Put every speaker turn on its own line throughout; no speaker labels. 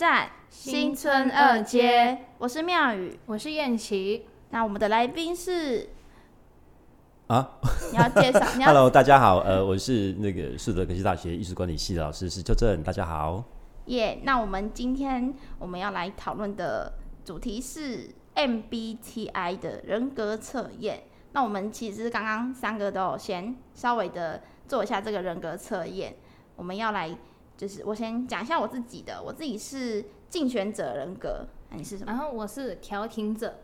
站
新村二街，
我是妙宇，
我是燕琪。
那我们的来宾是
啊，
你要介绍？
Hello，大家好，呃，我是那个树德科技大学艺术管理系的老师，是邱正，大家好。
耶那我们今天我们要来讨论的主题是 MBTI 的人格测验。那我们其实刚刚三个都有先稍微的做一下这个人格测验。我们要来，就是我先讲一下我自己的，我自己是竞选者人格，那你是什么？
然后我是调停者，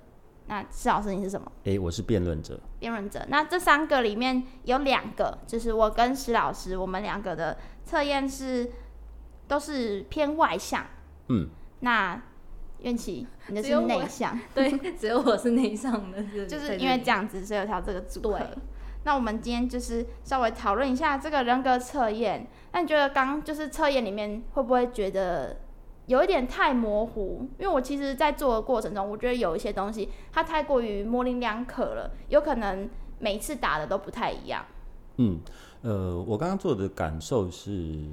那施老师你是什么？
诶，我是辩论者，
辩论者。那这三个里面有两个，就是我跟施老师，我们两个的测验是都是偏外向。
嗯，
那愿琪，你的是
只有我
内向，
对，只有我是内向的，
就是因为这
样。
样子，所以有条这个组合
对。
那我们今天就是稍微讨论一下这个人格测验。那你觉得刚就是测验里面会不会觉得有一点太模糊？因为我其实，在做的过程中，我觉得有一些东西它太过于模棱两可了，有可能每次打的都不太一样。
嗯，呃，我刚刚做的感受是，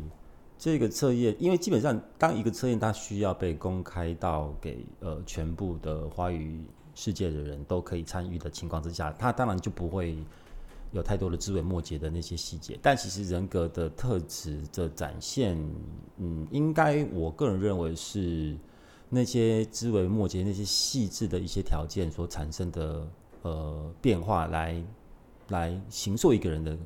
这个测验，因为基本上当一个测验它需要被公开到给呃全部的华语世界的人都可以参与的情况之下，它当然就不会有太多的枝微末节的那些细节。但其实人格的特质的展现，嗯，应该我个人认为是那些枝微末节、那些细致的一些条件所产生的呃变化来来形塑一个人的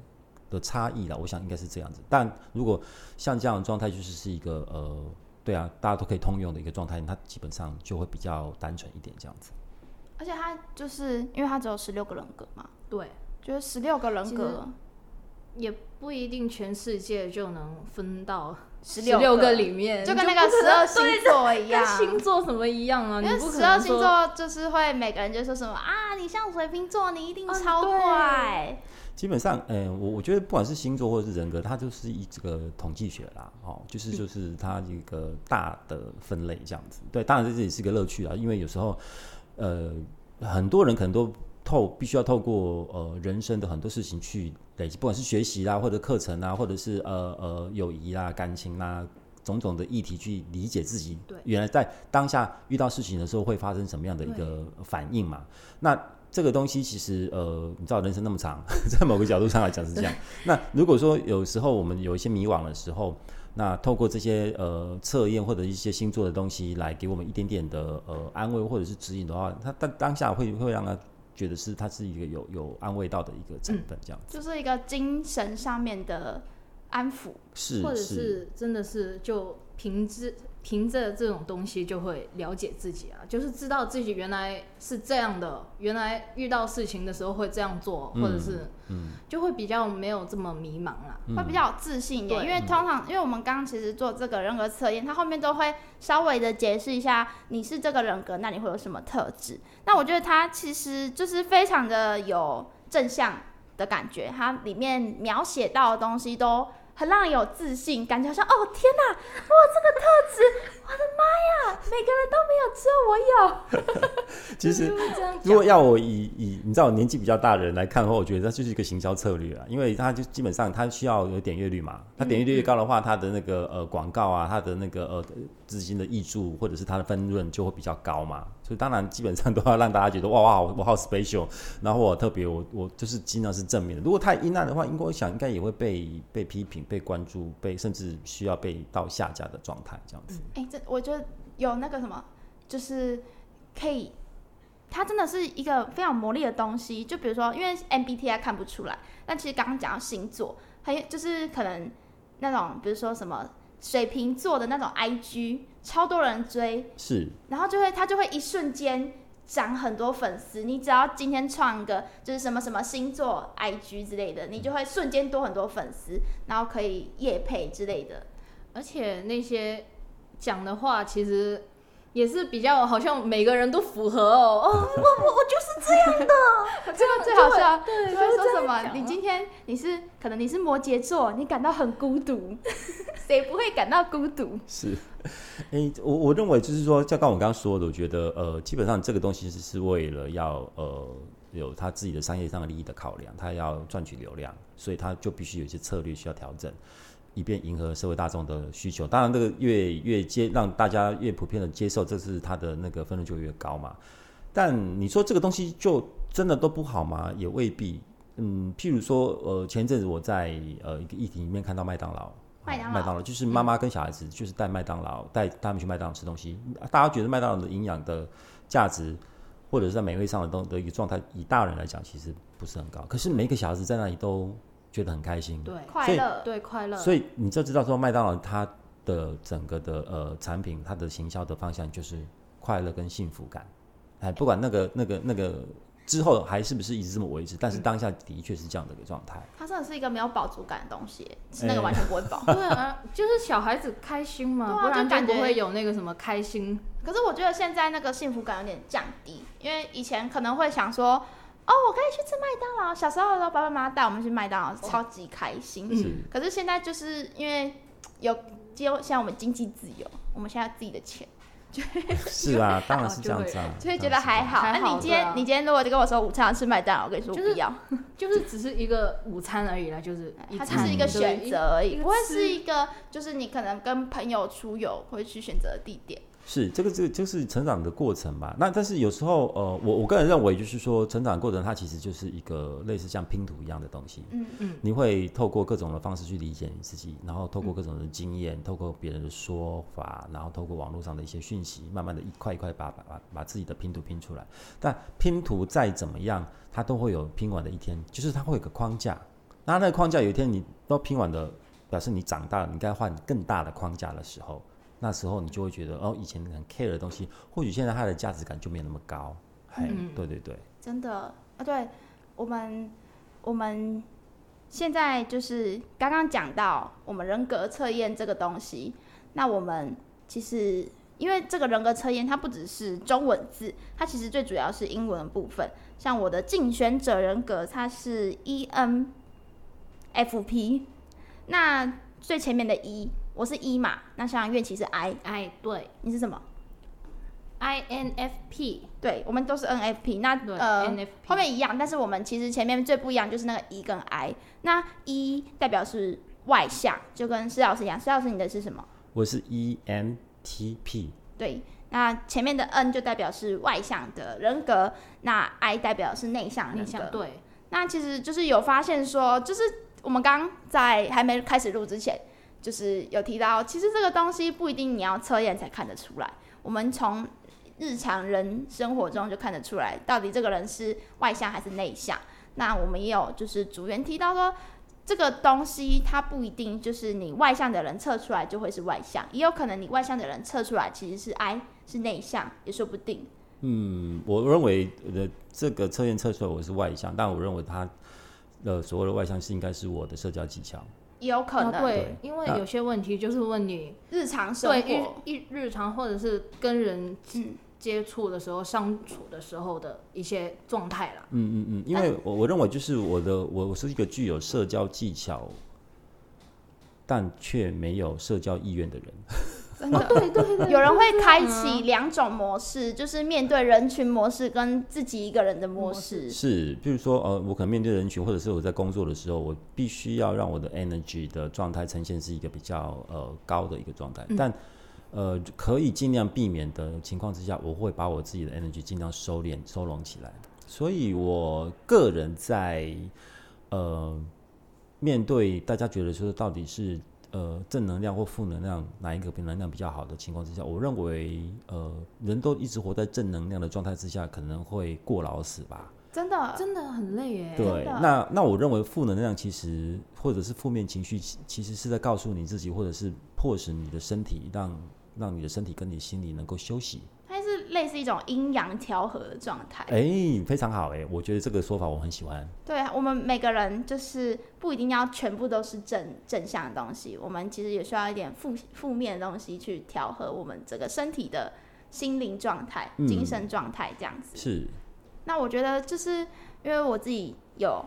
的差异了。我想应该是这样子。但如果像这样的状态，就是是一个呃，对啊，大家都可以通用的一个状态，它基本上就会比较单纯一点这样子。
而且它就是因为它只有十六个人格嘛，
对，
就是十六个人格，
也不一定全世界就能分到
十
十六个里面，
就跟那个十二星座一
跟
样。
星座什么一样啊？
因为十二星座就是会每个人就说什么啊，你像水瓶座，你一定
嗯
超
对
怪。
基本上，呃，我我觉得不管是星座或者是人格，它就是一这个统计学啦，哦，就是就是它一个大的分类这样子。对，当然这也是一个乐趣啊，因为有时候，呃，很多人可能都透必须要透过呃人生的很多事情去累积，不管是学习啦，或者课程啊，或者是呃呃友谊啦、感情啦。种种的议题去理解自己
对，
原来在当下遇到事情的时候会发生什么样的一个反应嘛？那这个东西其实呃，你知道人生那么长，在某个角度上来讲是这样。那如果说有时候我们有一些迷惘的时候，那透过这些呃测验或者一些星座的东西来给我们一点点的呃安慰或者是指引的话，它当当下会会让他觉得是它是一个有有安慰到的一个成分，这样子、
就是一个精神上面的安抚。
是
或者是真的是就凭着凭着这种东西就会了解自己啊，就是知道自己原来是这样的，原来遇到事情的时候会这样做，或者是
嗯
就会比较没有这么迷茫啦。
会比较有自信一点，因为通常，因为我们刚刚其实做这个人格测验，它后面都会稍微的解释一下你是这个人格，那你会有什么特质。那我觉得它其实就是非常的有正向的感觉，它里面描写到的东西都很让人有自信，感觉好像哦天哪，哇这个特质，我的妈呀，每个人都没有，只有我有。
其实如果要我以以你知道我年纪比较大的人来看的话，我觉得它就是一个行销策略啊，因为他就基本上他需要有点阅率嘛，他点阅率越高的话，他的那个呃广告啊，他的那个呃资金的益注或者是他的分润就会比较高嘛，所以当然基本上都要让大家觉得哇哇我好 special，然后我特别我我就是尽量是正面的，如果太阴暗的话，应该我想应该也会被被批评、被关注、被甚至需要被到下架的状态这样子。
哎、这我觉得有那个什么，就是可以，它真的是一个非常魔力的东西。就比如说，因为 MBTI 看不出来，但其实刚刚讲到星座，还有就是可能那种，比如说什么水瓶座的那种 IG，超多人追，
是，
然后就会他就会一瞬间涨很多粉丝。你只要今天创一个就是什么什么星座 IG 之类的，你就会瞬间多很多粉丝，然后可以夜配之类的。
而且那些讲的话其实也是比较好像每个人都符合哦。哦，我我我就是这样的，
这个最好笑，
对，
就会说什么？你今天你是可能你是摩羯座，你感到很孤独，谁不会感到孤独？
是，诶、我我认为就是说，像刚我刚刚说的，我觉得呃，基本上这个东西是是为了要呃有他自己的商业上的利益的考量，他要赚取流量，所以他就必须有一些策略需要调整。以便迎合社会大众的需求。当然，这个越越接让大家越普遍的接受，这是它的那个分润就越高嘛。但你说这个东西就真的都不好吗？也未必。嗯，譬如说，呃，前一阵子我在呃一个议题里面看到麦当劳，
麦当劳
麦当劳就是妈妈跟小孩子就是带麦当劳带他们去麦当劳吃东西，大家觉得麦当劳的营养的价值或者是在美味上的东的一个状态，以大人来讲其实不是很高，可是每一个小孩子在那里都觉得很开心，
对
快乐，
对快乐，
所以你就知道说麦当劳它的整个的呃产品，它的行销的方向就是快乐跟幸福感，哎，不管那个那个那个之后还是不是一直这么维持，但是当下的确是这样的一个状态。
它真的是一个没有饱足感的东西，吃那个完全不会饱。
对啊，就是小孩子开心嘛，
对啊
不然
就感觉
不会有那个什么开心。
可是我觉得现在那个幸福感有点降低，因为以前可能会想说，哦，我可以去吃麦当劳。小时候的时候，爸爸妈妈带我们去麦当劳，超级开心。
嗯
可是现在就是因为有，就现在我们经济自由，我们现在有自己的钱，就
是啊，当然是这样子啊，
就会觉得还好。那、你今天、
啊
你今天如果就跟我说午餐要吃麦当劳，我跟你说
就是
不要，
就是只是一个午餐而已啦，就是
它
餐
只是一个选择而已，不会是一个就是你可能跟朋友出游会去选择的地点。
是这个这个就是成长的过程吧。那但是有时候呃，我我个人认为就是说，成长过程它其实就是一个类似像拼图一样的东西。
嗯
嗯，
你会透过各种的方式去理解你自己，然后透过各种的经验，透过别人的说法，然后透过网络上的一些讯息，慢慢的一块一块把把把把自己的拼图拼出来。但拼图再怎么样，它都会有拼完的一天，就是它会有个框架。那那个框架有一天你都拼完的，表示你长大了，你该换更大的框架的时候，那时候你就会觉得，哦，以前很 care 的东西，或许现在它的价值感就没有那么高。嘿，
嗯
对对对，
真的啊，对我们，我们现在就是刚刚讲到我们人格测验这个东西，那我们其实因为这个人格测验它不只是中文字，它其实最主要是英文的部分。像我的竞选者人格，它是 E ENFP，那最前面的 E，我是 E 嘛，那像乐器是
I，I，对
你是什么
？，INFP，
对，我们都是 NFP。那
对
呃
NFP
后面一样，但是我们其实前面最不一样就是那个 E 跟 I。那 E 代表是外向，就跟施老师一样。施老师你的是什么？
我是 E ENTP。
对，那前面的 N 就代表是外向的人格，那 I 代表是内向人格。
内向，对，
那其实就是有发现说，就是我们刚刚在还没开始录之前，就是有提到，其实这个东西不一定你要测验才看得出来，我们从日常人生活中就看得出来，到底这个人是外向还是内向。那我们也有就是组员提到说，这个东西它不一定就是你外向的人测出来就会是外向，也有可能你外向的人测出来其实是 I 是内向，也说不定。
嗯，我认为的这个测验测出来我是外向，但我认为他呃所谓的外向是应该是我的社交技巧。
也有可能、
啊对
对，
因为有些问题就是问你
日常生
对
活，
日日日常或者是跟人
嗯，
接触的时候、相处的时候的一些状态啦。
嗯嗯嗯，因为我我认为就是我的我我是一个具有社交技巧，但却没有社交意愿的人。
真的。
对对对，
有人会开启两种模式，就是面对人群模式跟自己一个人的模
模
式。
是，比如说呃，我可能面对人群，或者是我在工作的时候，我必须要让我的 energy 的状态呈现是一个比较呃高的一个状态，但呃可以尽量避免的情况之下，我会把我自己的 energy 尽量收敛收拢起来。所以我个人在呃面对大家觉得说到底是呃正能量或负能量哪一个比能量比较好的情况之下，我认为呃人都一直活在正能量的状态之下，可能会过劳死吧。
真的，
真的很累耶。
对，那那我认为负能量其实或者是负面情绪，其其实是在告诉你自己，或者是迫使你的身体让让你的身体跟你心里能够休息。
类似一种阴阳调和的状态。
哎、非常好哎、我觉得这个说法我很喜欢。
对啊，我们每个人就是不一定要全部都是正正向的东西，我们其实也需要一点负负面的东西去调和我们整个身体的心灵状态、
嗯
精神状态这样子。
是，
那我觉得就是因为我自己有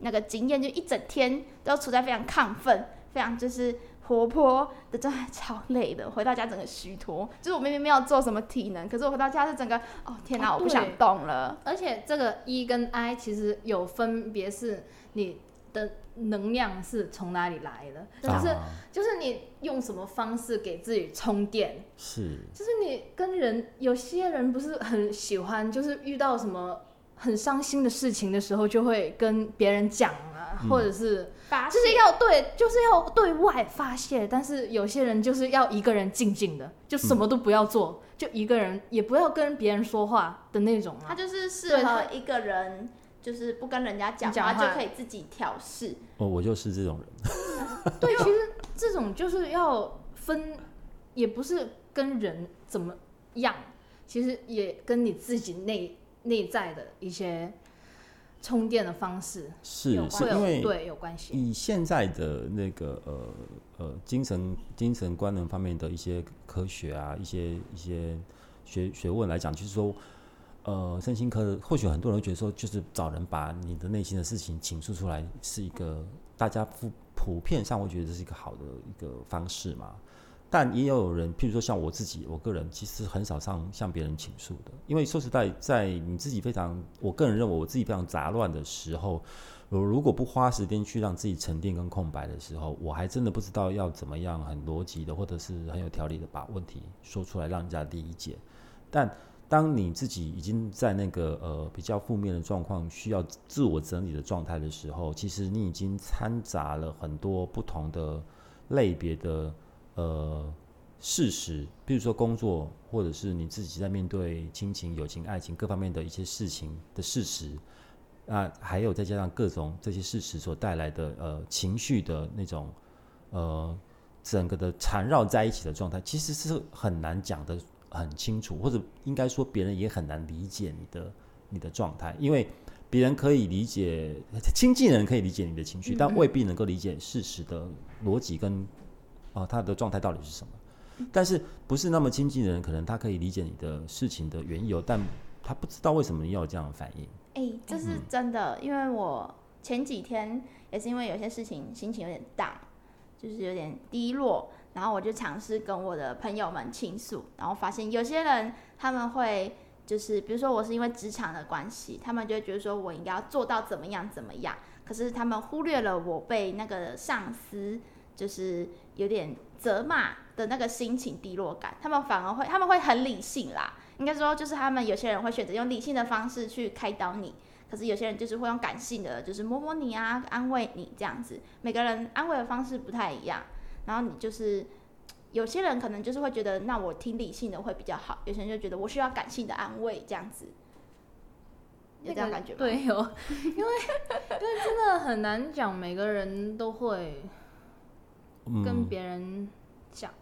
那个经验，就一整天都处在非常亢奋、非常就是活泼的状态，超累的。回到家整个虚脱，就是我明明没有做什么体能，可是我回到家是整个哦天哪，
哦
我不想动了。
而且这个 E 跟 I 其实有分别，是你的能量是从哪里来的，就是
啊。
就是你用什么方式给自己充电，
是。
就是你跟人，有些人不是很喜欢，就是遇到什么很伤心的事情的时候，就会跟别人讲啊，
嗯。
或者是
发
就是要对，就是要对外发泄。但是有些人就是要一个人静静的，就什么都不要做，就一个人也不要跟别人说话的那种啊。
他就是适合一个人，就是不跟人家讲话就可以自己调试。
哦，我就是这种人。
对，其实这种就是要分，也不是跟人怎么样，其实也跟你自己内内在的一些充电的方式
是是因为
对有关系。
以现在的那个呃呃精神精神官能方面的一些科学啊，一些一些学学问来讲，就是说，呃，身心科的或许很多人会觉得说，就是找人把你的内心的事情倾诉出来，是一个大家普普遍上会觉得这是一个好的一个方式嘛。但也有人，譬如说像我自己，我个人其实很少上向别人倾诉的，因为说实在，在你自己非常，我个人认为我自己非常杂乱的时候，我如果不花时间去让自己沉淀跟空白的时候，我还真的不知道要怎么样很逻辑的，或者是很有条理的把问题说出来，让人家理解。但当你自己已经在那个呃比较负面的状况，需要自我整理的状态的时候，其实你已经掺杂了很多不同的类别的呃事实，比如说工作，或者是你自己在面对亲情、友情、爱情各方面的一些事情的事实。啊，还有再加上各种这些事实所带来的呃情绪的那种呃整个的缠绕在一起的状态，其实是很难讲的很清楚，或者应该说别人也很难理解你的你的状态，因为别人可以理解亲近人可以理解你的情绪，但未必能够理解事实的逻辑跟啊、呃他的状态到底是什么。但是不是那么亲近的人，可能他可以理解你的事情的缘由，但他不知道为什么你要有这样的反应。
哎、这是真的，因为我前几天也是因为有些事情心情有点 down，就是有点低落，然后我就尝试跟我的朋友们倾诉，然后发现有些人他们会就是比如说我是因为职场的关系，他们就会觉得说我应该要做到怎么样怎么样，可是他们忽略了我被那个上司就是有点责骂的那个心情低落感，他们反而会他们会很理性啦，应该说就是他们有些人会选择用理性的方式去开导你，可是有些人就是会用感性的，就是摸摸你啊，安慰你这样子。每个人安慰的方式不太一样，然后你就是有些人可能就是会觉得，那我听理性的会比较好，有些人就觉得我需要感性的安慰这样子，有这样感觉吗？
对，有，因为 因为真的很难讲，每个人都会跟
嗯，
别人讲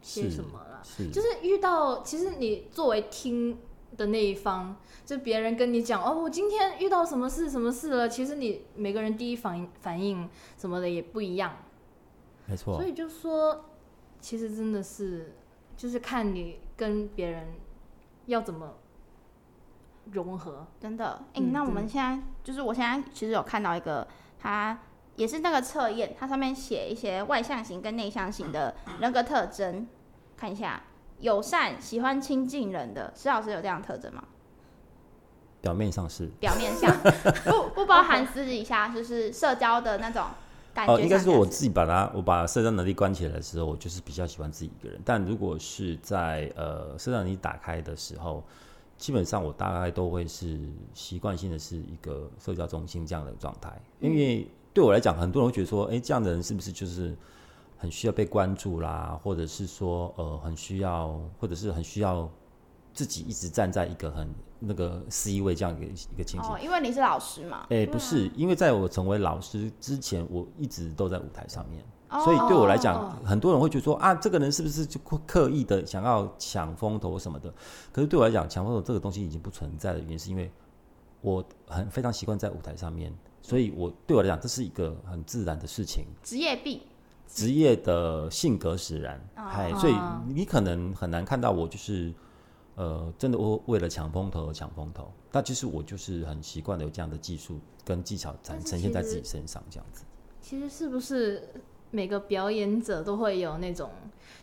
些什么啦。
是
就是遇到，其实你作为听的那一方，就别人跟你讲哦，我今天遇到什么事什么事了，其实你每个人第一反应反应什么的也不一样，
没错。
所，以就说，其实真的是就是看你跟别人要怎么融合。
真的，哎、
嗯
那我们现在就是我现在其实有看到一个，它也是那个测验，它上面写一些外向型跟内向型的人格特征，看一下，友善、喜欢亲近人的，施老师有这样的特征吗？
表面上是
表面上 不不包含私底下，就是社交的那种感觉
哦，
上。
应该是我自己把它，我把社交能力关起来的时候，我就是比较喜欢自己一个人。但如果是在呃社交能力打开的时候，基本上我大概都会是习惯性的是一个社交中心这样的状态。因为对我来讲，很多人会觉得说，哎、这样的人是不是就是很需要被关注啦，或者是说呃很需要，或者是很需要自己一直站在一个很那个 C 位这样一个一个情形。
哦，因为你是老师嘛，
哎、不是，因为在我成为老师之前，我一直都在舞台上面，
哦
所以对我来
哦
讲，很多人会觉得说啊，这个人是不是就刻刻意的想要抢风头什么的？可是对我来讲，抢风头这个东西已经不存在的原因，是因为我很非常习惯在舞台上面，所以我对我来讲，这是一个很自然的事情。
职业病，
职业的性格使然，嗨、所以你可能很难看到我就是，呃，真的我为了抢风头而抢风头。但其实我就是很习惯的有这样的技术跟技巧展呈现在自己身上这样子。
其实是不是每个表演者都会有那种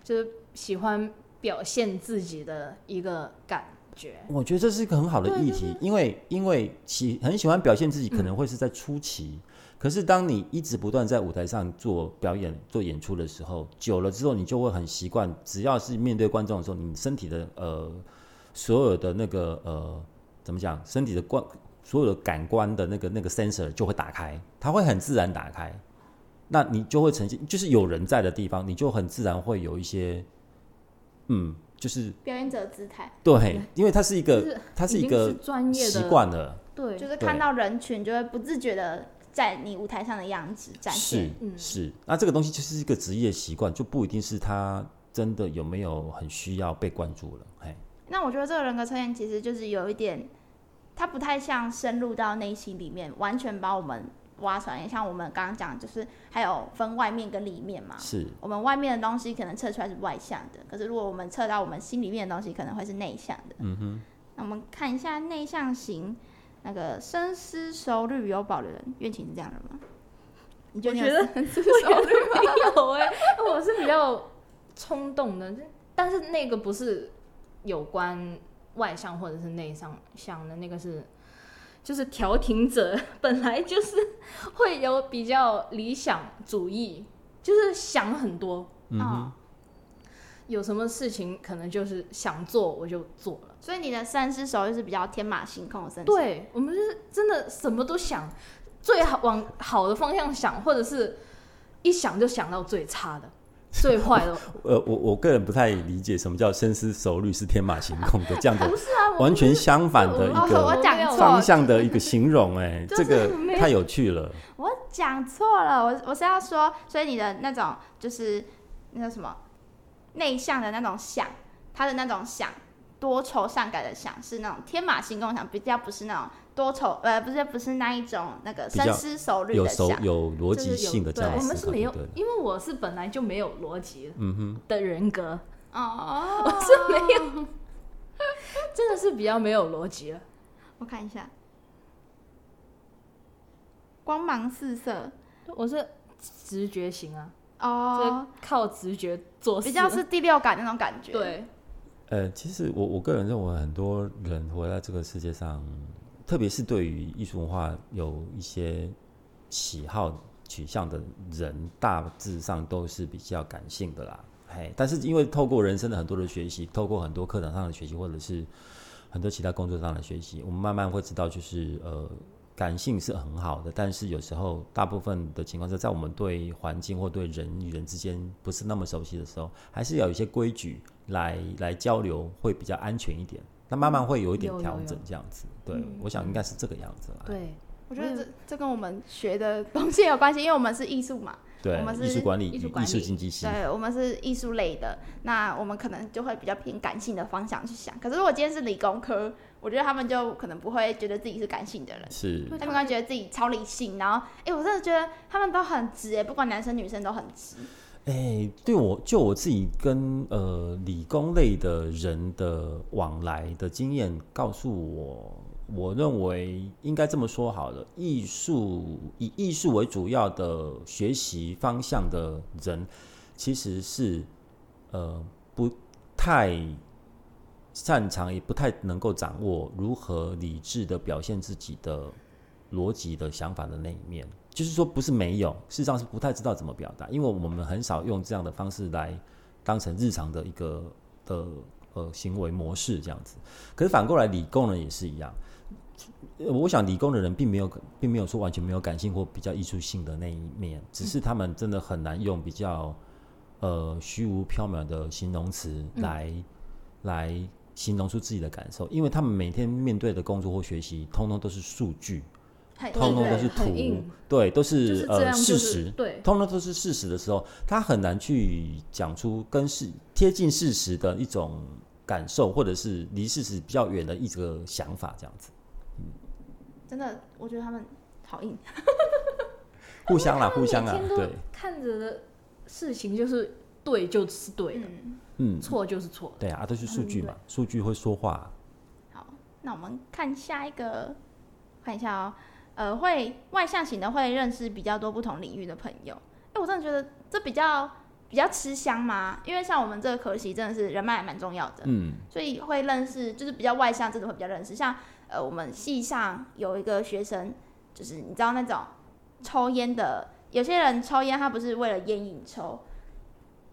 就是喜欢表现自己的一个感觉。
我觉得这是一个很好的议题，因为因为喜很喜欢表现自己，可能会是在初期。可是当你一直不断在舞台上做表演、做演出的时候，久了之后，你就会很习惯，只要是面对观众的时候，你身体的呃所有的那个呃怎么讲，身体的观所有的感官的那个那个 sensor 就会打开，它会很自然打开。那你就会呈现，就是有人在的地方，你就很自然会有一些，嗯，就是
表演者姿态，
对，因为他是一个
他是，
它是一个
专业的，
惯了，
对，
就是看到人群就会不自觉的在你舞台上的样子展
是
现。
嗯
是。那这个东西就是一个职业习惯，就不一定是他真的有没有很需要被关注了。哎，
那我觉得这个人格测验其实就是有一点，它不太像深入到内心里面，完全把我们挖出来。像我们刚刚讲，就是还有分外面跟里面嘛。
是
我们外面的东西可能测出来是外向的，可是如果我们测到我们心里面的东西，可能会是内向的。
嗯哼，
那我们看一下内向型，那个深思熟虑有保留人，愿晴是这样的吗？你觉得
我觉得
深思熟虑吗？
没有哎、我是比较冲动的，但是那个不是有关外向或者是内向向的，那个是就是调停者本来就是会有比较理想主义，就是想很多，
嗯哼，
哦
有什么事情可能就是想做我就做了。
所以你的三思熟虑是比较天马行空的深思。，
对我们就是真的什么都想，最好往好的方向想，或者是一想就想到最差的、最坏的。
呃，我我个人不太理解什么叫深思熟虑是天马行空的这样的
不是啊，
完全相反的一
哦，
个方向的一个形容，哎，
就是
这个太有趣了。
我讲错了，我我是要说，所以你的那种就是那叫什么内向的那种想，他的那种想多愁善感的想，是那种天马行空想，比较不是那种多愁呃，不是不是那一种那个深思熟虑
有
的想。
熟有逻辑性的这样
我们是没有因为我是本来就没有逻辑
嗯哼，
的人格，
哦，
我是没有，真的是比较没有逻辑了。
我看一下，光芒四射。
我是直觉型啊，
哦。
就是，靠直觉做事，
比较是第六感那种感觉。，
对，
呃，其实我我个人认为，很多人活在这个世界上，特别是对于艺术文化有一些喜好取向的人，大致上都是比较感性的啦。嘿，但是因为透过人生的很多的学习，透过很多课堂上的学习，或者是很多其他工作上的学习，我们慢慢会知道，就是呃，感性是很好的，但是有时候大部分的情况下，在我们对环境或对人与人之间不是那么熟悉的时候，还是要有一些规矩来来交流，会比较安全一点。那慢慢会有一点调整
有，
这样子。对，
嗯
我想应该是这个样子啦。
对，
我觉得这这跟我们学的东西有关系，因为我们是艺术嘛。
对
我们，是
艺术管理与艺术经济系。
对，我们是艺术类的，那我们可能就会比较偏感性的方向去想。可是如果今天是理工科，我觉得他们就可能不会觉得自己是感性的人，
是
对
他们会觉得自己超理性。然后，哎、我真的觉得他们都很直，哎，不管男生女生都很直。
哎、对我就我自己跟呃理工类的人的往来的经验告诉我，我认为应该这么说好了，艺术以艺术为主要的学习方向的人，其实是呃不太擅长，也不太能够掌握如何理智的表现自己的逻辑的想法的那一面。就是说，不是没有，事实上是不太知道怎么表达，因为我们很少用这样的方式来当成日常的一个的呃行为模式这样子。可是反过来，理工人也是一样。呃我想理工的人并没有，并没有说完全没有感性或比较艺术性的那一面，只是他们真的很难用比较呃虚无缥缈的形容词来、来形容出自己的感受，因为他们每天面对的工作或学习，通通都是数据，
很
通通都是图对，都
就是
呃事实，
对，
通通都是事实的时候，他很难去讲出跟事贴近事实的一种感受，或者是离事实比较远的一个想法，这样子，
真的，我觉得他们好硬。
互相啦，互相啊对，
看着的事情就是对就是对的，
嗯，
嗯，
错就是错的。
对啊，都是数据
嗯
嘛，数据会说话，
好，那我们看下一个，看一下哦。呃，会外向型的会认识比较多不同领域的朋友。哎、我真的觉得这比较比较吃香嘛？因为像我们这个科系真的是人脉还蛮重要的，
嗯，
所以会认识，就是比较外向，真的会比较认识。像呃，我们系上有一个学生，就是你知道那种抽烟的，有些人抽烟他不是为了烟瘾抽，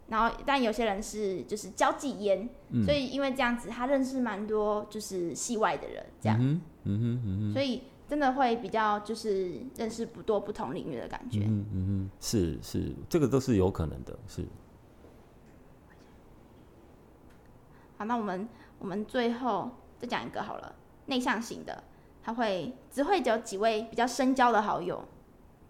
然后但有些人是就是交际烟，
嗯
所以因为这样子，他认识蛮多就是系外的人，这样，
嗯哼，嗯哼，嗯哼。
所以真的会比较就是认识不多不同领域的感觉。
嗯哼嗯，是是，这个都是有可能的，是。
好，那我们我们最后再讲一个好了，内向型的，他会只会有几位比较深交的好友，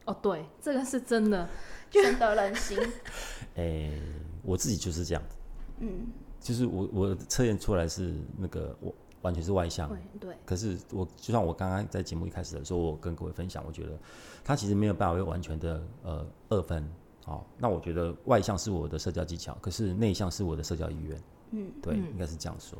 哦，对，这个是真的。
深得人心。
诶、我自己就是这样子，
嗯，
就是我我测验出来是那个我完全是外向，
对对，
可是我就像我刚刚在节目一开始的时候，我跟各位分享，我觉得他其实没有办法会完全的呃二分。哦，那我觉得外向是我的社交技巧，可是内向是我的社交意愿。
嗯，
对，
嗯
应该是这样说。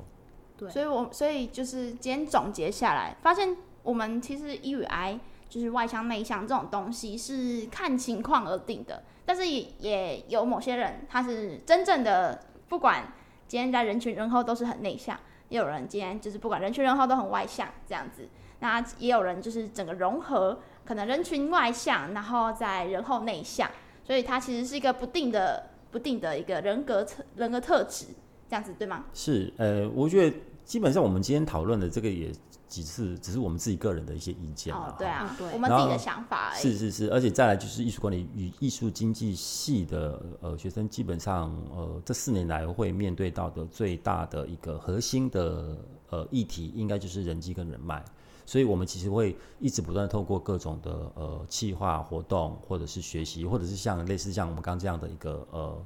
对
所以我所以就是今天总结下来，发现我们其实 E 与 I 就是外向内向这种东西是看情况而定的，但是也也有某些人他是真正的不管今天在人群人后都是很内向，也有人今天就是不管人群人后都很外向这样子，那也有人就是整个融合，可能人群外向，然后在人后内向，所以它其实是一个不定的不定的一个人格特人格特质，这样子对吗？
是，呃，我觉得基本上我们今天讨论的这个也只是只是我们自己个人的一些意见
哦，对啊我们自己的想法而已。
是是是，而且再来就是艺术管理与艺术经济系的呃学生，基本上呃这四年来会面对到的最大的一个核心的呃议题，应该就是人际跟人脉。所以我们其实会一直不断透过各种的呃企划活动，或者是学习，或者是像类似像我们刚刚这样的一个呃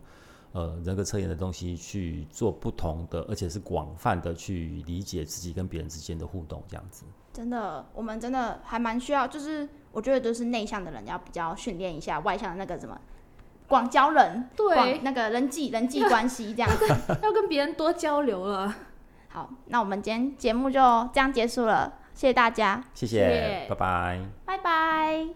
呃人格测验的东西去做不同的，而且是广泛的去理解自己跟别人之间的互动，这样子。
真的，我们真的还蛮需要，就是我觉得都是内向的人要比较训练一下外向的那个什么广交人，
对
那个人际人际关系这样子。
要跟别人多交流了。
好，那我们今天节目就这样结束了，谢谢大家，
谢
谢谢
拜拜。
拜拜。